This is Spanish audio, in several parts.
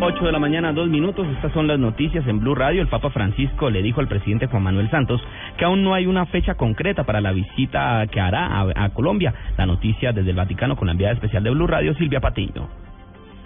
8 de la mañana, dos minutos. Estas son las noticias en Blue Radio. El Papa Francisco le dijo al presidente Juan Manuel Santos que aún no hay una fecha concreta para la visita que hará a, a Colombia. La noticia desde el Vaticano con la enviada especial de Blue Radio, Silvia Patiño.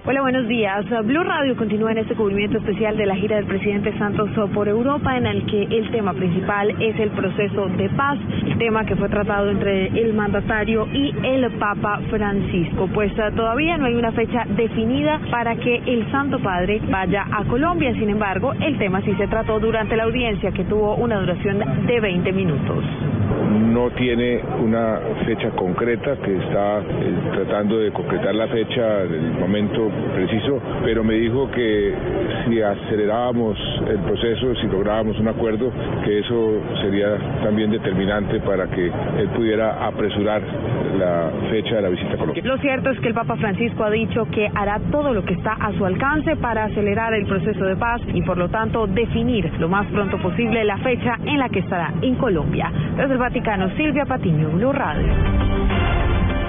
Hola, buenos días. Blue Radio continúa en este cubrimiento especial de la gira del presidente Santos por Europa, en el que el tema principal es el proceso de paz, el tema que fue tratado entre el mandatario y el Papa Francisco. Pues uh, todavía no hay una fecha definida para que el Santo Padre vaya a Colombia. Sin embargo, el tema sí se trató durante la audiencia, que tuvo una duración de 20 minutos. No tiene una fecha concreta, que está eh, tratando de concretar la fecha del momento preciso, pero me dijo que si acelerábamos el proceso, si lográbamos un acuerdo, que eso sería también determinante para que él pudiera apresurar la fecha de la visita a Colombia. Lo cierto es que el Papa Francisco ha dicho que hará todo lo que está a su alcance para acelerar el proceso de paz y por lo tanto definir lo más pronto posible la fecha en la que estará en Colombia. Desde el Vaticano, Silvia Patiño, Blue Radio.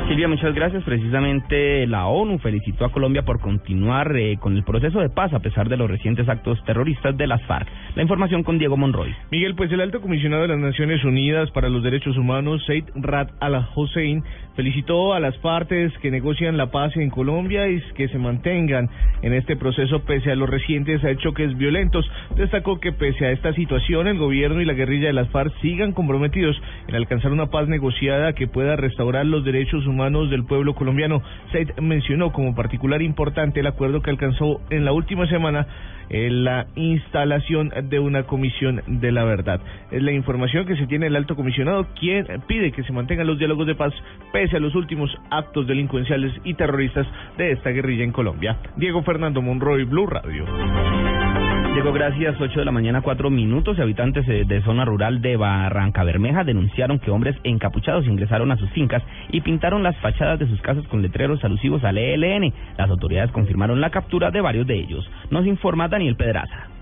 Silvia, muchas gracias. Precisamente la ONU felicitó a Colombia por continuar eh, con el proceso de paz a pesar de los recientes actos terroristas de las FARC. La información con Diego Monroy. Miguel, pues el alto comisionado de las Naciones Unidas para los Derechos Humanos, Said Rad al-Hussein, felicitó a las partes que negocian la paz en Colombia y que se mantengan en este proceso pese a los recientes choques violentos. Destacó que pese a esta situación, el gobierno y la guerrilla de las FARC sigan comprometidos en alcanzar una paz negociada que pueda restaurar los derechos humanos humanos del pueblo colombiano. Said mencionó como particular importante el acuerdo que alcanzó en la última semana en la instalación de una comisión de la verdad. Es la información que se tiene el alto comisionado, quien pide que se mantengan los diálogos de paz pese a los últimos actos delincuenciales y terroristas de esta guerrilla en Colombia. Diego Fernando Monroy, Blue Radio. Diego, gracias. 8 de la mañana, 4 minutos. Habitantes eh, de zona rural de Barranca Bermeja denunciaron que hombres encapuchados ingresaron a sus fincas y pintaron las fachadas de sus casas con letreros alusivos al ELN. Las autoridades confirmaron la captura de varios de ellos. Nos informa Daniel Pedraza.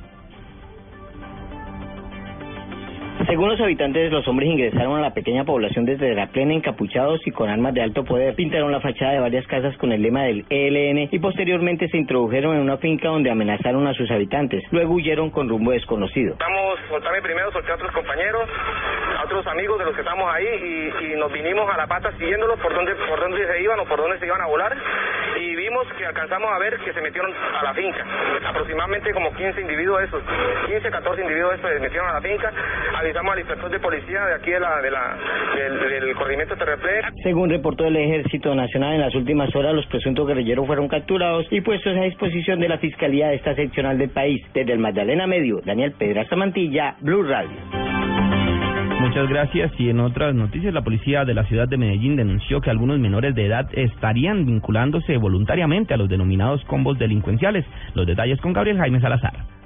Según los habitantes, los hombres ingresaron a la pequeña población desde la plena encapuchados y con armas de alto poder. Pintaron la fachada de varias casas con el lema del ELN y posteriormente se introdujeron en una finca donde amenazaron a sus habitantes. Luego huyeron con rumbo desconocido. Vamos, soltarme primero, solté a otros compañeros, a otros amigos de los que estamos ahí y, y nos vinimos a la pata siguiéndolos por dónde, por dónde se iban o por dónde se iban a volar y vimos que alcanzamos a ver que se metieron a la finca. Aproximadamente como 15 individuos esos, 15, 14 individuos esos se metieron a la finca. Avisamos al inspector de policía de aquí de la, de la, del, del corregimiento Terreplé. Según reportó el Ejército Nacional, en las últimas horas los presuntos guerrilleros fueron capturados y puestos a disposición de la Fiscalía de esta seccional del país. Desde el Magdalena Medio, Daniel Pedraza Mantilla, Blue Radio. Muchas gracias. Y en otras noticias, la policía de la ciudad de Medellín denunció que algunos menores de edad estarían vinculándose voluntariamente a los denominados combos delincuenciales. Los detalles con Gabriel Jaime Salazar.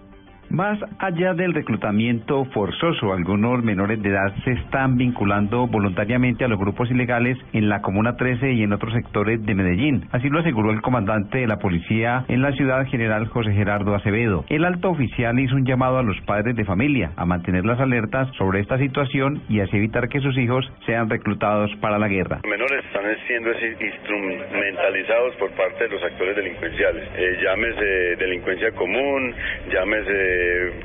Más allá del reclutamiento forzoso, algunos menores de edad se están vinculando voluntariamente a los grupos ilegales en la Comuna 13 y en otros sectores de Medellín. Así lo aseguró el comandante de la policía en la ciudad general José Gerardo Acevedo. El alto oficial hizo un llamado a los padres de familia a mantener las alertas sobre esta situación y así evitar que sus hijos sean reclutados para la guerra. Los menores están siendo instrumentalizados por parte de los actores delincuenciales. Eh, llámese delincuencia común, llámese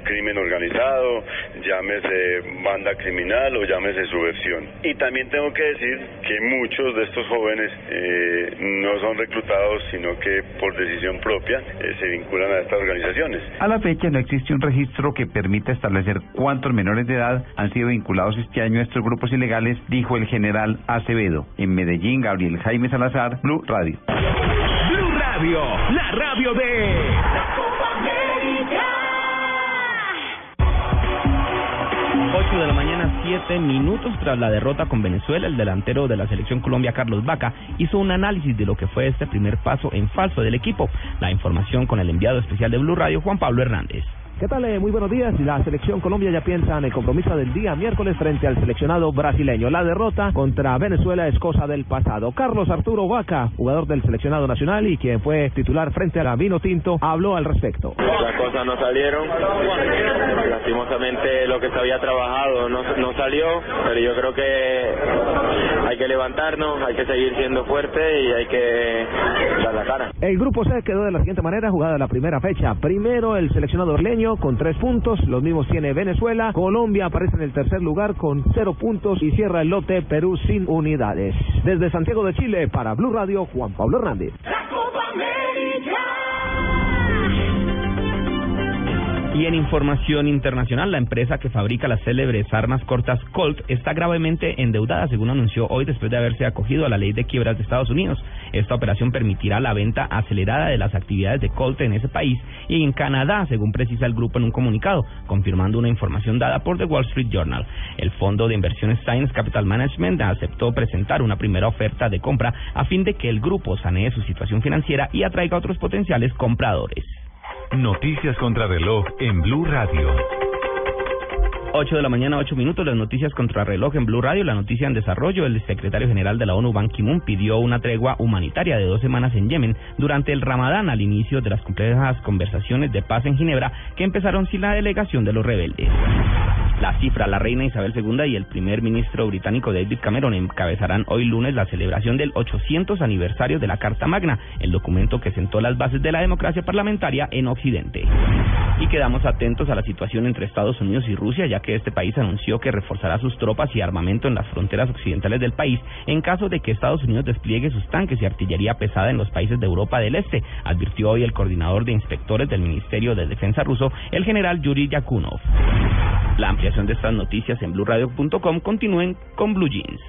crimen organizado, llámese banda criminal o llámese subversión. Y también tengo que decir que muchos de estos jóvenes eh, no son reclutados, sino que por decisión propia eh, se vinculan a estas organizaciones. A la fecha no existe un registro que permita establecer cuántos menores de edad han sido vinculados este año a estos grupos ilegales, dijo el general Acevedo. En Medellín, Gabriel Jaime Salazar, Blue Radio. Blue Radio, la radio de... 8 de la mañana, 7 minutos tras la derrota con Venezuela, el delantero de la selección Colombia, Carlos Vaca, hizo un análisis de lo que fue este primer paso en falso del equipo. La información con el enviado especial de Blue Radio, Juan Pablo Hernández. ¿Qué tal? Eh, muy buenos días. La selección Colombia ya piensa en el compromiso del día miércoles frente al seleccionado brasileño. La derrota contra Venezuela es cosa del pasado. Carlos Arturo Vaca, jugador del seleccionado nacional y quien fue titular frente a la Vino Tinto, habló al respecto. Las cosas no salieron. Lastimosamente lo que se había trabajado no, no salió, pero yo creo que hay que levantarnos, hay que seguir siendo fuerte y hay que dar la cara. El grupo C quedó de la siguiente manera, jugada la primera fecha. Primero el seleccionado orleño con tres puntos, los mismos tiene Venezuela. Colombia aparece en el tercer lugar con cero puntos y cierra el lote Perú sin unidades. Desde Santiago de Chile, para Blue Radio, Juan Pablo Hernández. Y en información internacional, la empresa que fabrica las célebres armas cortas Colt está gravemente endeudada, según anunció hoy después de haberse acogido a la ley de quiebras de Estados Unidos. Esta operación permitirá la venta acelerada de las actividades de Colt en ese país y en Canadá, según precisa el grupo en un comunicado, confirmando una información dada por The Wall Street Journal. El fondo de inversiones Science Capital Management aceptó presentar una primera oferta de compra a fin de que el grupo sanee su situación financiera y atraiga a otros potenciales compradores. Noticias contra reloj en Blue Radio. 8 de la mañana, 8 minutos, las noticias contra reloj en Blue Radio, la noticia en desarrollo. El secretario general de la ONU, Ban Ki-moon, pidió una tregua humanitaria de dos semanas en Yemen durante el Ramadán al inicio de las complejas conversaciones de paz en Ginebra que empezaron sin la delegación de los rebeldes. La cifra, la reina Isabel II y el primer ministro británico David Cameron encabezarán hoy lunes la celebración del 800 aniversario de la Carta Magna, el documento que sentó las bases de la democracia parlamentaria en Occidente. Y quedamos atentos a la situación entre Estados Unidos y Rusia, ya que este país anunció que reforzará sus tropas y armamento en las fronteras occidentales del país en caso de que Estados Unidos despliegue sus tanques y artillería pesada en los países de Europa del Este, advirtió hoy el coordinador de inspectores del Ministerio de Defensa ruso, el general Yuri Yakunov. La ampliación de estas noticias en blurradio.com. Continúen con Blue Jeans.